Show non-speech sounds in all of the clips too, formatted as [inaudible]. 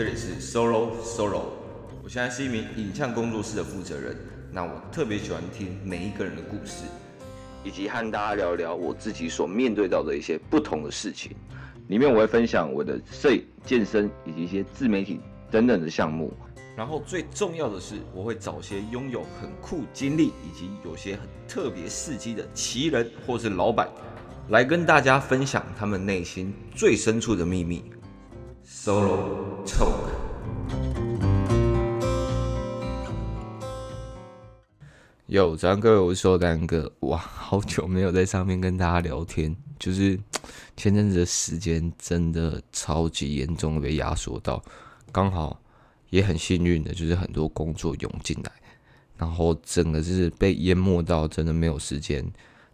这里是 Solo Solo，我现在是一名影像工作室的负责人。那我特别喜欢听每一个人的故事，以及和大家聊聊我自己所面对到的一些不同的事情。里面我会分享我的摄影、健身以及一些自媒体等等的项目。然后最重要的是，我会找些拥有很酷经历以及有些很特别事迹的奇人或是老板，来跟大家分享他们内心最深处的秘密。Solo Talk。有，早上各位，我是寿丹哥。哇，好久没有在上面跟大家聊天，就是前阵子的时间真的超级严重的被压缩到，刚好也很幸运的，就是很多工作涌进来，然后整个就是被淹没到，真的没有时间。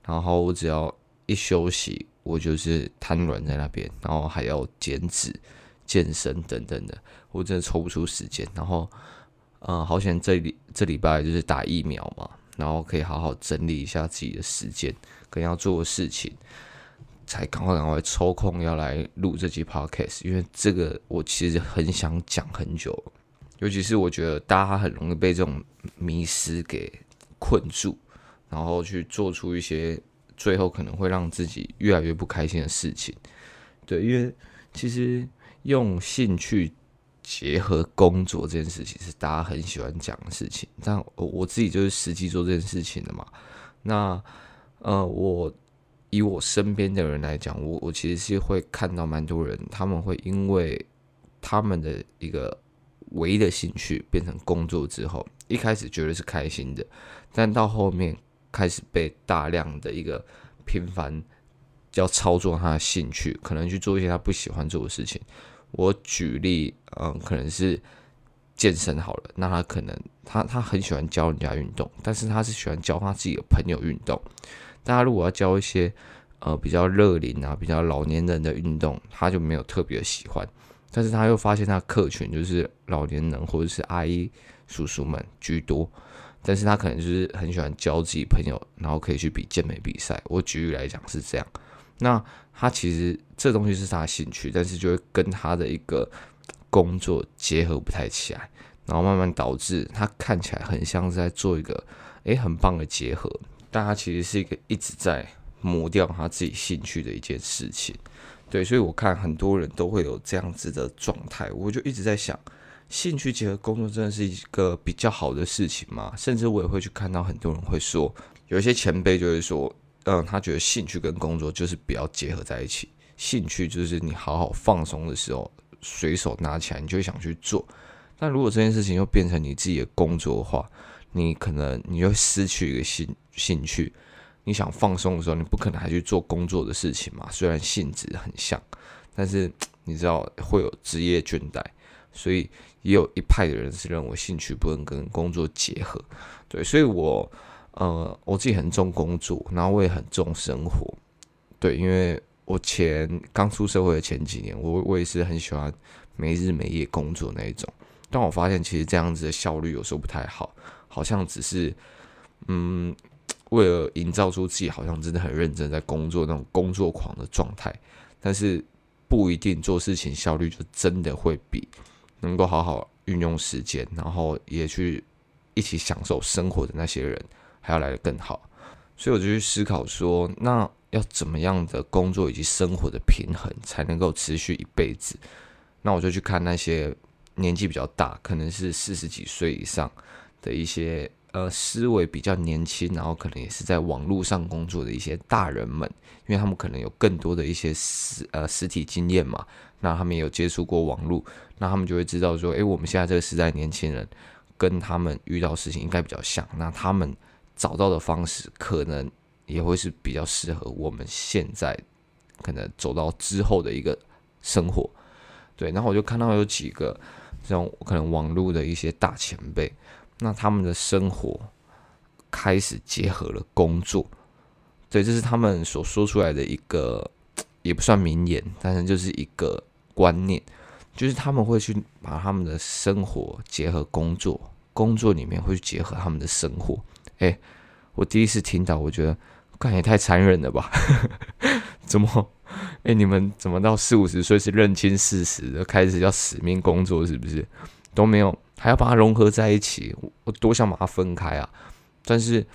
然后我只要一休息，我就是瘫软在那边，然后还要减脂。健身等等的，我真的抽不出时间。然后，嗯、好险这里这礼拜就是打疫苗嘛，然后可以好好整理一下自己的时间跟要做的事情，才赶快赶快抽空要来录这期 podcast。因为这个我其实很想讲很久，尤其是我觉得大家很容易被这种迷失给困住，然后去做出一些最后可能会让自己越来越不开心的事情。对，因为其实。用兴趣结合工作这件事情是大家很喜欢讲的事情，但我我自己就是实际做这件事情的嘛。那呃，我以我身边的人来讲，我我其实是会看到蛮多人，他们会因为他们的一个唯一的兴趣变成工作之后，一开始觉得是开心的，但到后面开始被大量的一个频繁要操作他的兴趣，可能去做一些他不喜欢做的事情。我举例，嗯，可能是健身好了，那他可能他他很喜欢教人家运动，但是他是喜欢教他自己的朋友运动。大家如果要教一些呃比较乐龄啊、比较老年人的运动，他就没有特别喜欢。但是他又发现他客群就是老年人或者是阿姨叔叔们居多，但是他可能就是很喜欢教自己朋友，然后可以去比健美比赛。我举例来讲是这样。那他其实这东西是他的兴趣，但是就会跟他的一个工作结合不太起来，然后慢慢导致他看起来很像是在做一个诶很棒的结合，但他其实是一个一直在磨掉他自己兴趣的一件事情。对，所以我看很多人都会有这样子的状态，我就一直在想，兴趣结合工作真的是一个比较好的事情吗？甚至我也会去看到很多人会说，有一些前辈就会说。嗯，他觉得兴趣跟工作就是不要结合在一起。兴趣就是你好好放松的时候，随手拿起来，你就想去做。但如果这件事情又变成你自己的工作的话，你可能你就失去一个兴兴趣。你想放松的时候，你不可能还去做工作的事情嘛？虽然性质很像，但是 [tsk] 你知道会有职业倦怠，所以也有一派的人是认为兴趣不能跟工作结合。对，所以我。呃，我自己很重工作，然后我也很重生活，对，因为我前刚出社会的前几年，我我也是很喜欢没日没夜工作那一种，但我发现其实这样子的效率有时候不太好，好像只是嗯，为了营造出自己好像真的很认真在工作那种工作狂的状态，但是不一定做事情效率就真的会比能够好好运用时间，然后也去一起享受生活的那些人。还要来得更好，所以我就去思考说，那要怎么样的工作以及生活的平衡才能够持续一辈子？那我就去看那些年纪比较大，可能是四十几岁以上的一些呃思维比较年轻，然后可能也是在网络上工作的一些大人们，因为他们可能有更多的一些实呃实体经验嘛，那他们有接触过网络，那他们就会知道说，诶，我们现在这个时代年轻人跟他们遇到事情应该比较像，那他们。找到的方式可能也会是比较适合我们现在可能走到之后的一个生活，对。然后我就看到有几个这种可能网络的一些大前辈，那他们的生活开始结合了工作，对，这是他们所说出来的一个 [tsk] 也不算名言，但是就是一个观念，就是他们会去把他们的生活结合工作，工作里面会去结合他们的生活。哎、我第一次听到，我觉得，看也太残忍了吧？[laughs] 怎么？哎，你们怎么到四五十岁是认清事实的，开始要死命工作，是不是？都没有，还要把它融合在一起，我多想把它分开啊！但是，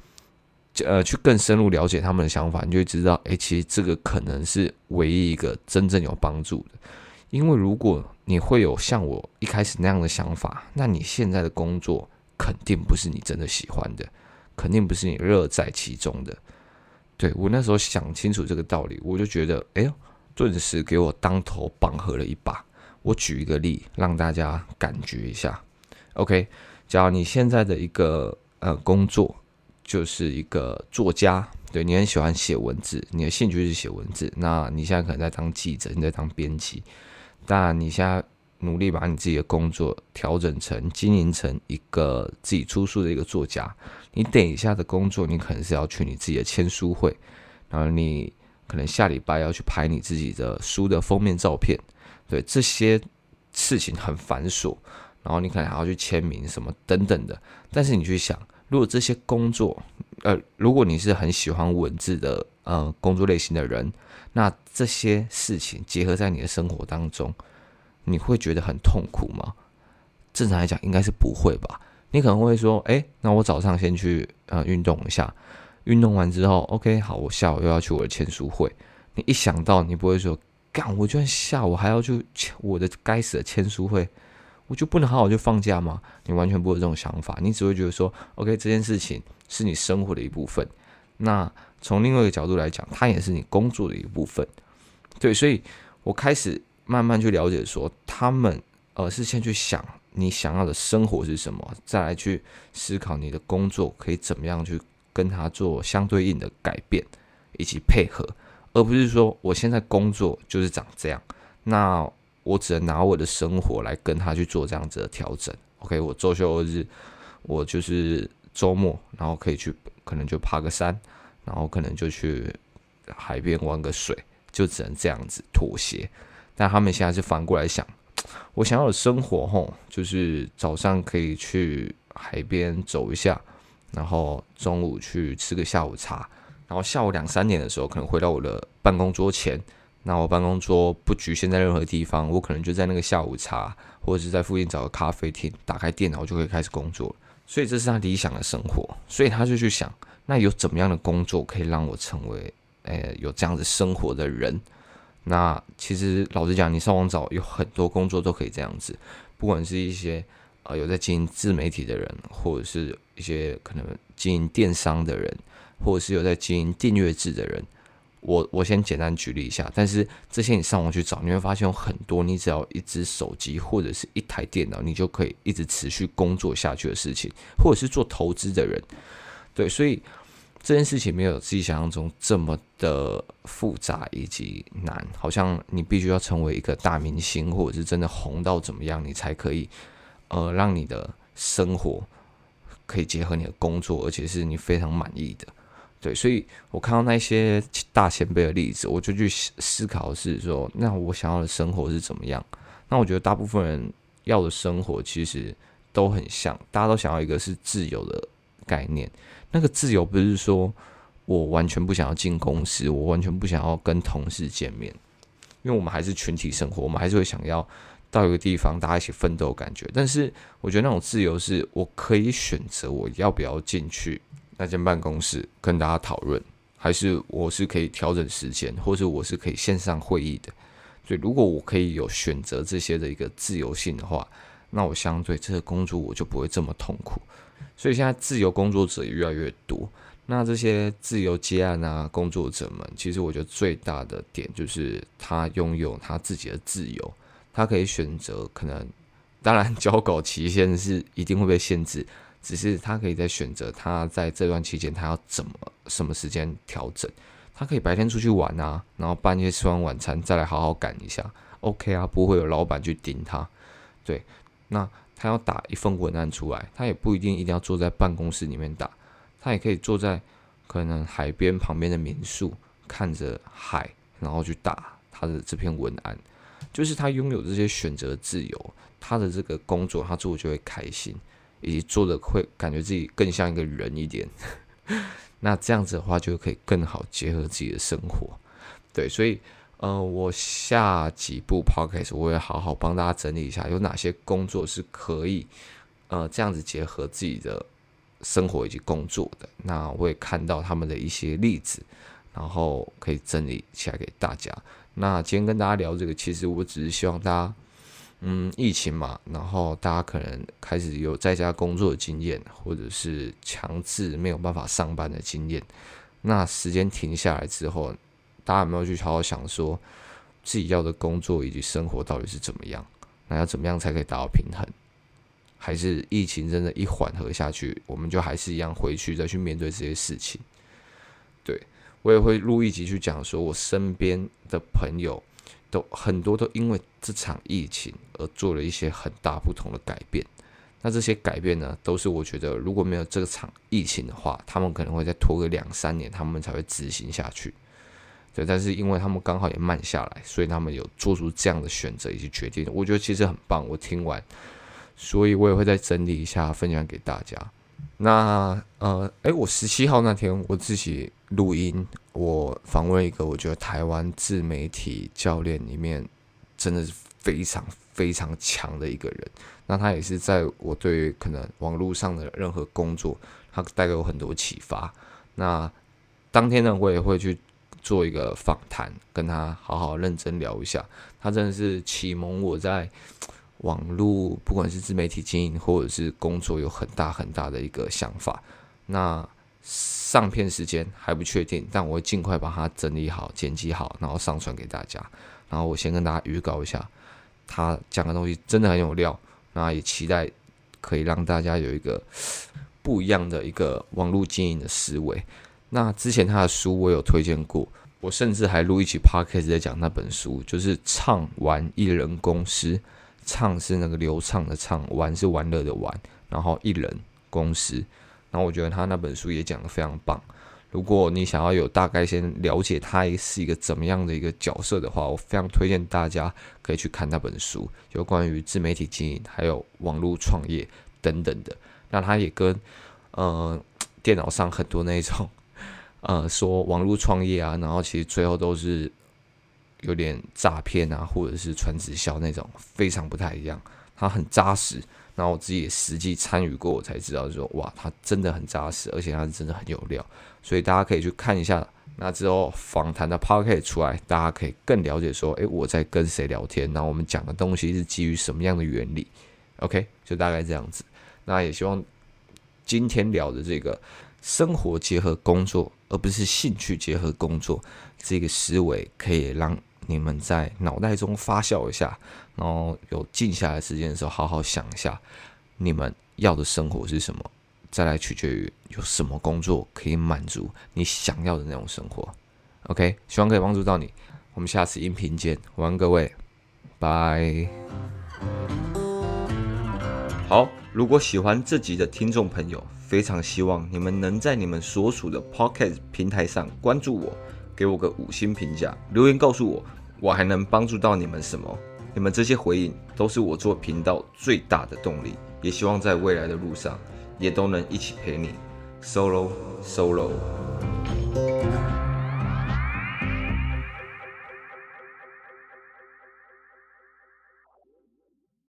呃，去更深入了解他们的想法，你就会知道，哎，其实这个可能是唯一一个真正有帮助的。因为如果你会有像我一开始那样的想法，那你现在的工作肯定不是你真的喜欢的，肯定不是你乐在其中的。对，我那时候想清楚这个道理，我就觉得，哎呦。顿时给我当头棒喝了一把。我举一个例，让大家感觉一下。OK，假如你现在的一个呃工作就是一个作家，对，你很喜欢写文字，你的兴趣是写文字。那你现在可能在当记者，你在当编辑，但你现在努力把你自己的工作调整成经营成一个自己出书的一个作家。你等一下的工作，你可能是要去你自己的签书会，然后你。可能下礼拜要去拍你自己的书的封面照片，对，这些事情很繁琐，然后你可能还要去签名什么等等的。但是你去想，如果这些工作，呃，如果你是很喜欢文字的呃工作类型的人，那这些事情结合在你的生活当中，你会觉得很痛苦吗？正常来讲，应该是不会吧。你可能会说，哎，那我早上先去呃运动一下。运动完之后，OK，好，我下午又要去我的签书会。你一想到，你不会说，干，我就算下午还要去我的该死的签书会，我就不能好好就放假吗？你完全不会有这种想法，你只会觉得说，OK，这件事情是你生活的一部分。那从另外一个角度来讲，它也是你工作的一部分。对，所以我开始慢慢去了解说，他们呃是先去想你想要的生活是什么，再来去思考你的工作可以怎么样去。跟他做相对应的改变以及配合，而不是说我现在工作就是长这样，那我只能拿我的生活来跟他去做这样子的调整。OK，我周休日，我就是周末，然后可以去，可能就爬个山，然后可能就去海边玩个水，就只能这样子妥协。但他们现在是反过来想，我想要的生活，吼，就是早上可以去海边走一下。然后中午去吃个下午茶，然后下午两三点的时候，可能回到我的办公桌前。那我办公桌不局限在任何地方，我可能就在那个下午茶，或者是在附近找个咖啡厅，打开电脑就可以开始工作。所以这是他理想的生活。所以他就去想，那有怎么样的工作可以让我成为，诶，有这样子生活的人？那其实老实讲，你上网找有很多工作都可以这样子，不管是一些。呃，有在经营自媒体的人，或者是一些可能经营电商的人，或者是有在经营订阅制的人，我我先简单举例一下。但是这些你上网去找，你会发现有很多，你只要一支手机或者是一台电脑，你就可以一直持续工作下去的事情，或者是做投资的人，对，所以这件事情没有自己想象中这么的复杂以及难，好像你必须要成为一个大明星，或者是真的红到怎么样，你才可以。呃，让你的生活可以结合你的工作，而且是你非常满意的，对。所以我看到那些大前辈的例子，我就去思考是说，那我想要的生活是怎么样？那我觉得大部分人要的生活其实都很像，大家都想要一个是自由的概念。那个自由不是说我完全不想要进公司，我完全不想要跟同事见面，因为我们还是群体生活，我们还是会想要。到一个地方，大家一起奋斗感觉。但是，我觉得那种自由是，我可以选择我要不要进去那间办公室跟大家讨论，还是我是可以调整时间，或是我是可以线上会议的。所以，如果我可以有选择这些的一个自由性的话，那我相对这个工作我就不会这么痛苦。所以，现在自由工作者也越来越多。那这些自由接案啊，工作者们，其实我觉得最大的点就是他拥有他自己的自由。他可以选择，可能当然交稿期限是一定会被限制，只是他可以在选择他在这段期间他要怎么什么时间调整。他可以白天出去玩啊，然后半夜吃完晚餐再来好好赶一下，OK 啊，不会有老板去盯他。对，那他要打一份文案出来，他也不一定一定要坐在办公室里面打，他也可以坐在可能海边旁边的民宿，看着海，然后去打他的这篇文案。就是他拥有这些选择自由，他的这个工作他做就会开心，以及做的会感觉自己更像一个人一点。[laughs] 那这样子的话就可以更好结合自己的生活。对，所以呃，我下几部 podcast 我会好好帮大家整理一下，有哪些工作是可以呃这样子结合自己的生活以及工作的。那我也看到他们的一些例子，然后可以整理起来给大家。那今天跟大家聊这个，其实我只是希望大家，嗯，疫情嘛，然后大家可能开始有在家工作的经验，或者是强制没有办法上班的经验。那时间停下来之后，大家有没有去好好想说，自己要的工作以及生活到底是怎么样？那要怎么样才可以达到平衡？还是疫情真的，一缓和下去，我们就还是一样回去再去面对这些事情？对。我也会录一集去讲，说我身边的朋友都很多都因为这场疫情而做了一些很大不同的改变。那这些改变呢，都是我觉得如果没有这场疫情的话，他们可能会再拖个两三年，他们才会执行下去。对，但是因为他们刚好也慢下来，所以他们有做出这样的选择以及决定。我觉得其实很棒，我听完，所以我也会再整理一下，分享给大家。那呃，诶，我十七号那天我自己录音，我访问一个我觉得台湾自媒体教练里面真的是非常非常强的一个人。那他也是在我对可能网络上的任何工作，他带给我很多启发。那当天呢，我也会去做一个访谈，跟他好好认真聊一下。他真的是启蒙我在。网络不管是自媒体经营或者是工作，有很大很大的一个想法。那上片时间还不确定，但我会尽快把它整理好、剪辑好，然后上传给大家。然后我先跟大家预告一下，他讲的东西真的很有料。那也期待可以让大家有一个不一样的一个网络经营的思维。那之前他的书我有推荐过，我甚至还录一期 podcast 在讲那本书，就是《畅玩一人公司》。畅是那个流畅的畅，玩是玩乐的玩，然后一人公司，然后我觉得他那本书也讲得非常棒。如果你想要有大概先了解他是一个怎么样的一个角色的话，我非常推荐大家可以去看那本书，有关于自媒体经营还有网络创业等等的。那他也跟呃电脑上很多那种呃说网络创业啊，然后其实最后都是。有点诈骗啊，或者是传直销那种，非常不太一样。它很扎实，然后我自己也实际参与过，我才知道说哇，它真的很扎实，而且它是真的很有料。所以大家可以去看一下。那之后访谈的 podcast 出来，大家可以更了解说，诶，我在跟谁聊天，然后我们讲的东西是基于什么样的原理。OK，就大概这样子。那也希望今天聊的这个生活结合工作，而不是兴趣结合工作这个思维，可以让。你们在脑袋中发酵一下，然后有静下来时间的时候，好好想一下，你们要的生活是什么？再来取决于有什么工作可以满足你想要的那种生活。OK，希望可以帮助到你。我们下次音频见，晚安各位，拜。好，如果喜欢这集的听众朋友，非常希望你们能在你们所属的 Podcast 平台上关注我。给我个五星评价，留言告诉我，我还能帮助到你们什么？你们这些回应都是我做频道最大的动力，也希望在未来的路上也都能一起陪你，solo solo。